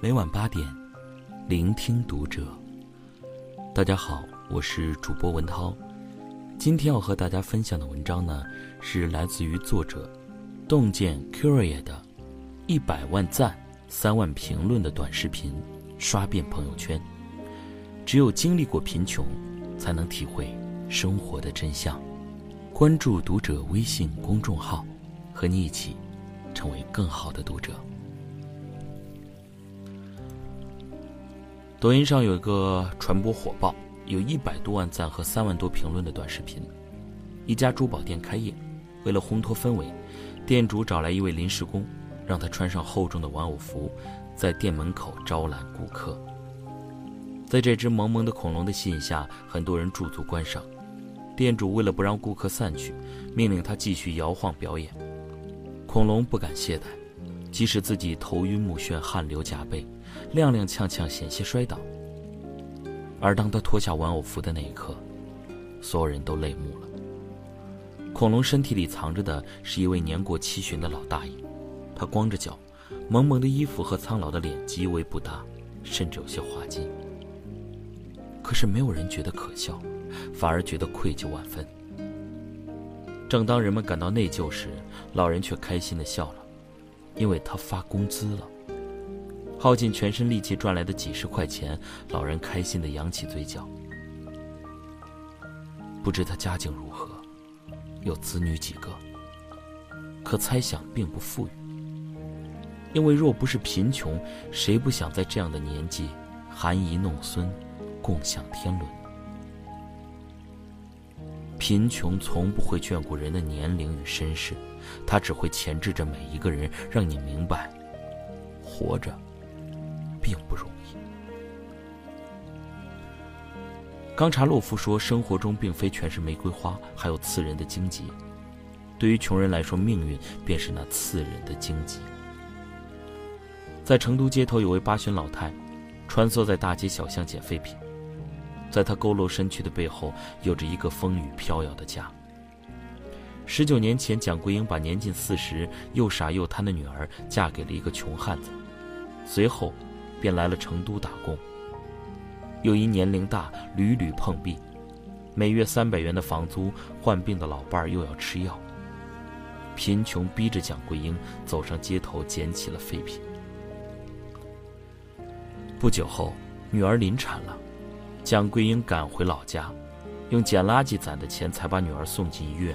每晚八点，聆听读者。大家好，我是主播文涛。今天要和大家分享的文章呢，是来自于作者洞见 Curia 的《一百万赞、三万评论的短视频刷遍朋友圈》。只有经历过贫穷，才能体会生活的真相。关注读者微信公众号，和你一起成为更好的读者。抖音上有一个传播火爆、有一百多万赞和三万多评论的短视频。一家珠宝店开业，为了烘托氛围，店主找来一位临时工，让他穿上厚重的玩偶服，在店门口招揽顾客。在这只萌萌的恐龙的吸引下，很多人驻足观赏。店主为了不让顾客散去，命令他继续摇晃表演。恐龙不敢懈怠，即使自己头晕目眩、汗流浃背。踉踉跄跄，险些摔倒。而当他脱下玩偶服的那一刻，所有人都泪目了。恐龙身体里藏着的是一位年过七旬的老大爷，他光着脚，萌萌的衣服和苍老的脸极为不搭，甚至有些滑稽。可是没有人觉得可笑，反而觉得愧疚万分。正当人们感到内疚时，老人却开心地笑了，因为他发工资了。耗尽全身力气赚来的几十块钱，老人开心的扬起嘴角。不知他家境如何，有子女几个？可猜想并不富裕。因为若不是贫穷，谁不想在这样的年纪含饴弄孙，共享天伦？贫穷从不会眷顾人的年龄与身世，它只会钳制着每一个人，让你明白，活着。并不容易。冈察洛夫说：“生活中并非全是玫瑰花，还有刺人的荆棘。对于穷人来说，命运便是那刺人的荆棘。”在成都街头，有位八旬老太，穿梭在大街小巷捡废品。在她佝偻身躯的背后，有着一个风雨飘摇的家。十九年前，蒋桂英把年近四十、又傻又贪的女儿嫁给了一个穷汉子，随后。便来了成都打工。又因年龄大，屡屡碰壁，每月三百元的房租，患病的老伴儿又要吃药。贫穷逼着蒋桂英走上街头捡起了废品。不久后，女儿临产了，蒋桂英赶回老家，用捡垃圾攒的钱才把女儿送进医院。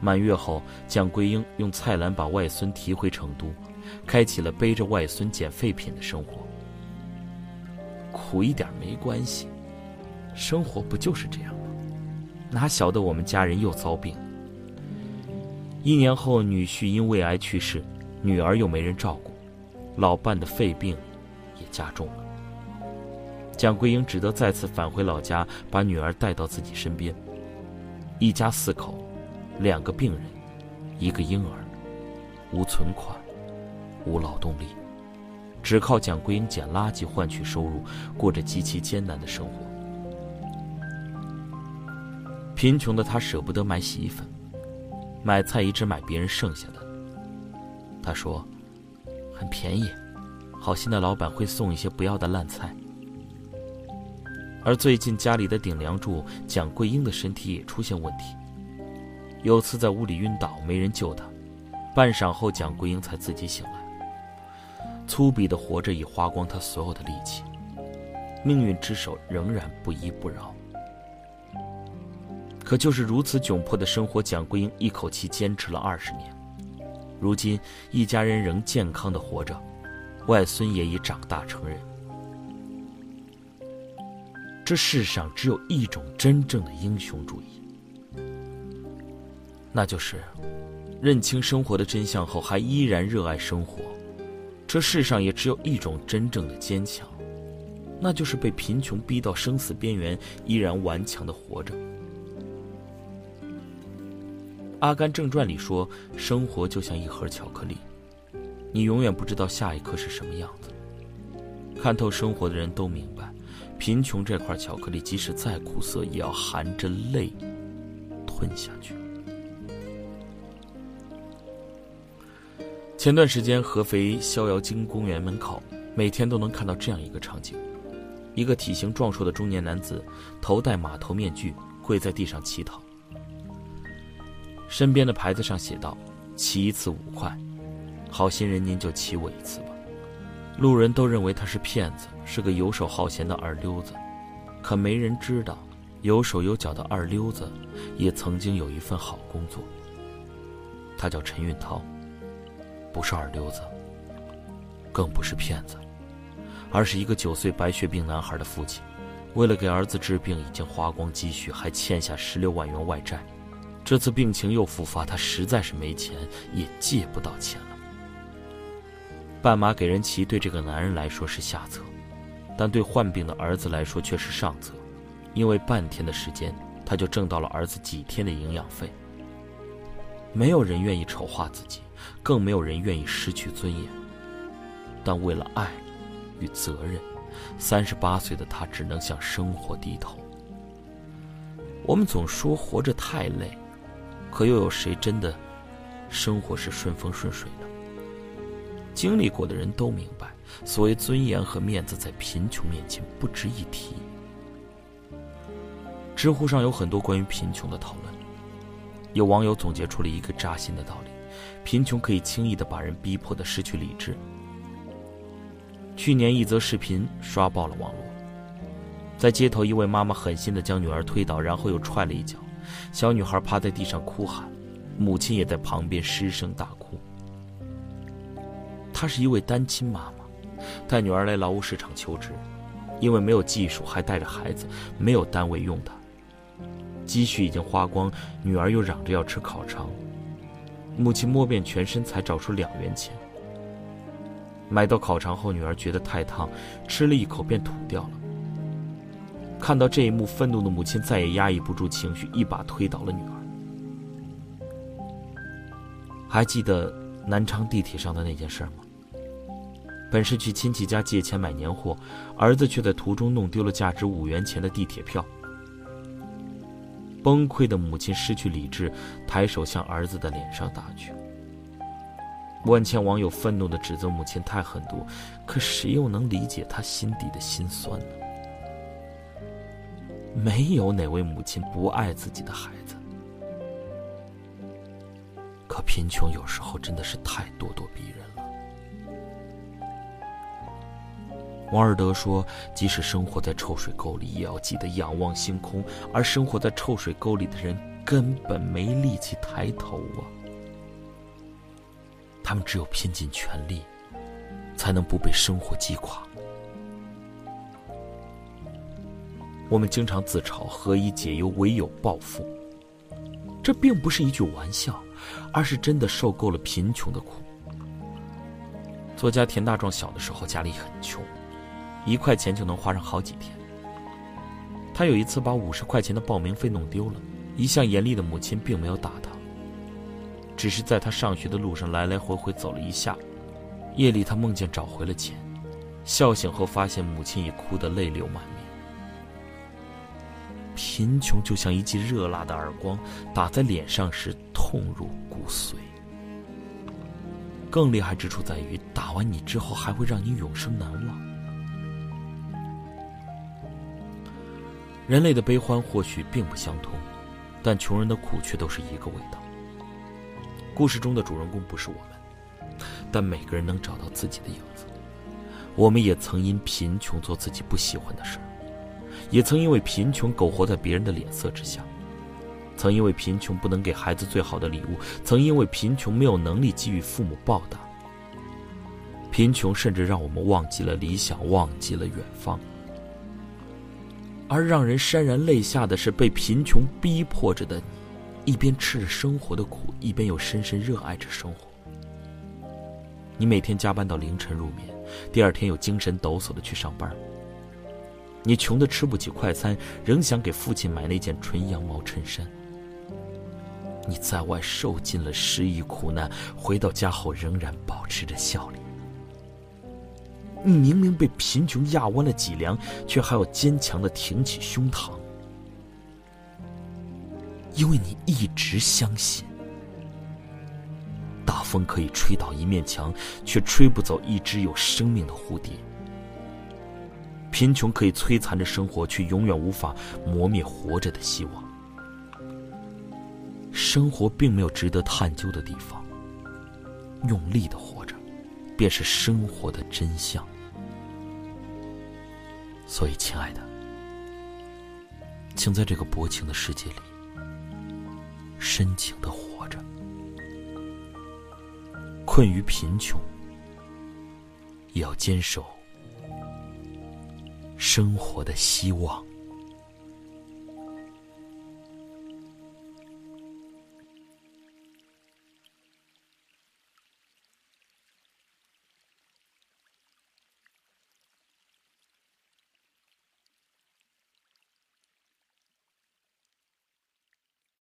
满月后，蒋桂英用菜篮把外孙提回成都。开启了背着外孙捡废品的生活，苦一点没关系，生活不就是这样吗？哪晓得我们家人又遭病。一年后，女婿因胃癌去世，女儿又没人照顾，老伴的肺病也加重了。蒋桂英只得再次返回老家，把女儿带到自己身边。一家四口，两个病人，一个婴儿，无存款。无劳动力，只靠蒋桂英捡垃圾换取收入，过着极其艰难的生活。贫穷的他舍不得买洗衣粉，买菜一直买别人剩下的。他说：“很便宜，好心的老板会送一些不要的烂菜。”而最近家里的顶梁柱蒋桂英的身体也出现问题，有次在屋里晕倒，没人救他，半晌后蒋桂英才自己醒来。粗鄙的活着已花光他所有的力气，命运之手仍然不依不饶。可就是如此窘迫的生活，蒋桂英一口气坚持了二十年。如今一家人仍健康的活着，外孙也已长大成人。这世上只有一种真正的英雄主义，那就是认清生活的真相后还依然热爱生活。这世上也只有一种真正的坚强，那就是被贫穷逼到生死边缘，依然顽强的活着。《阿甘正传》里说，生活就像一盒巧克力，你永远不知道下一刻是什么样子。看透生活的人都明白，贫穷这块巧克力，即使再苦涩，也要含着泪吞下去。前段时间，合肥逍遥津公园门口，每天都能看到这样一个场景：一个体型壮硕的中年男子，头戴马头面具，跪在地上乞讨。身边的牌子上写道：“骑一次五块，好心人您就骑我一次吧。”路人都认为他是骗子，是个游手好闲的二流子。可没人知道，有手有脚的二流子，也曾经有一份好工作。他叫陈运涛，不是二流子，更不是骗子，而是一个九岁白血病男孩的父亲。为了给儿子治病，已经花光积蓄，还欠下十六万元外债。这次病情又复发，他实在是没钱，也借不到钱了。半马给人骑，对这个男人来说是下策。但对患病的儿子来说却是上策，因为半天的时间，他就挣到了儿子几天的营养费。没有人愿意丑化自己，更没有人愿意失去尊严。但为了爱与责任，三十八岁的他只能向生活低头。我们总说活着太累，可又有谁真的生活是顺风顺水呢？经历过的人都明白。所谓尊严和面子，在贫穷面前不值一提。知乎上有很多关于贫穷的讨论，有网友总结出了一个扎心的道理：贫穷可以轻易的把人逼迫的失去理智。去年一则视频刷爆了网络，在街头，一位妈妈狠心的将女儿推倒，然后又踹了一脚，小女孩趴在地上哭喊，母亲也在旁边失声大哭。她是一位单亲妈妈。带女儿来劳务市场求职，因为没有技术，还带着孩子，没有单位用她。积蓄已经花光，女儿又嚷着要吃烤肠，母亲摸遍全身才找出两元钱。买到烤肠后，女儿觉得太烫，吃了一口便吐掉了。看到这一幕，愤怒的母亲再也压抑不住情绪，一把推倒了女儿。还记得南昌地铁上的那件事吗？本是去亲戚家借钱买年货，儿子却在途中弄丢了价值五元钱的地铁票。崩溃的母亲失去理智，抬手向儿子的脸上打去。万千网友愤怒地指责母亲太狠毒，可谁又能理解她心底的心酸呢？没有哪位母亲不爱自己的孩子，可贫穷有时候真的是太咄咄逼人了。王尔德说：“即使生活在臭水沟里，也要记得仰望星空。而生活在臭水沟里的人，根本没力气抬头啊！他们只有拼尽全力，才能不被生活击垮。”我们经常自嘲“何以解忧，唯有暴富”，这并不是一句玩笑，而是真的受够了贫穷的苦。作家田大壮小的时候家里很穷。一块钱就能花上好几天。他有一次把五十块钱的报名费弄丢了，一向严厉的母亲并没有打他，只是在他上学的路上来来回回走了一下。夜里，他梦见找回了钱，笑醒后发现母亲已哭得泪流满面。贫穷就像一记热辣的耳光，打在脸上时痛入骨髓。更厉害之处在于，打完你之后还会让你永生难忘。人类的悲欢或许并不相通，但穷人的苦却都是一个味道。故事中的主人公不是我们，但每个人能找到自己的影子。我们也曾因贫穷做自己不喜欢的事儿，也曾因为贫穷苟活在别人的脸色之下，曾因为贫穷不能给孩子最好的礼物，曾因为贫穷没有能力给予父母报答。贫穷甚至让我们忘记了理想，忘记了远方。而让人潸然泪下的是，被贫穷逼迫着的你，一边吃着生活的苦，一边又深深热爱着生活。你每天加班到凌晨入眠，第二天又精神抖擞的去上班。你穷的吃不起快餐，仍想给父亲买那件纯羊毛衬衫。你在外受尽了失意苦难，回到家后仍然保持着笑脸。你明明被贫穷压弯了脊梁，却还要坚强的挺起胸膛，因为你一直相信，大风可以吹倒一面墙，却吹不走一只有生命的蝴蝶。贫穷可以摧残着生活，却永远无法磨灭活着的希望。生活并没有值得探究的地方，用力的活着，便是生活的真相。所以，亲爱的，请在这个薄情的世界里，深情的活着。困于贫穷，也要坚守。生活的希望。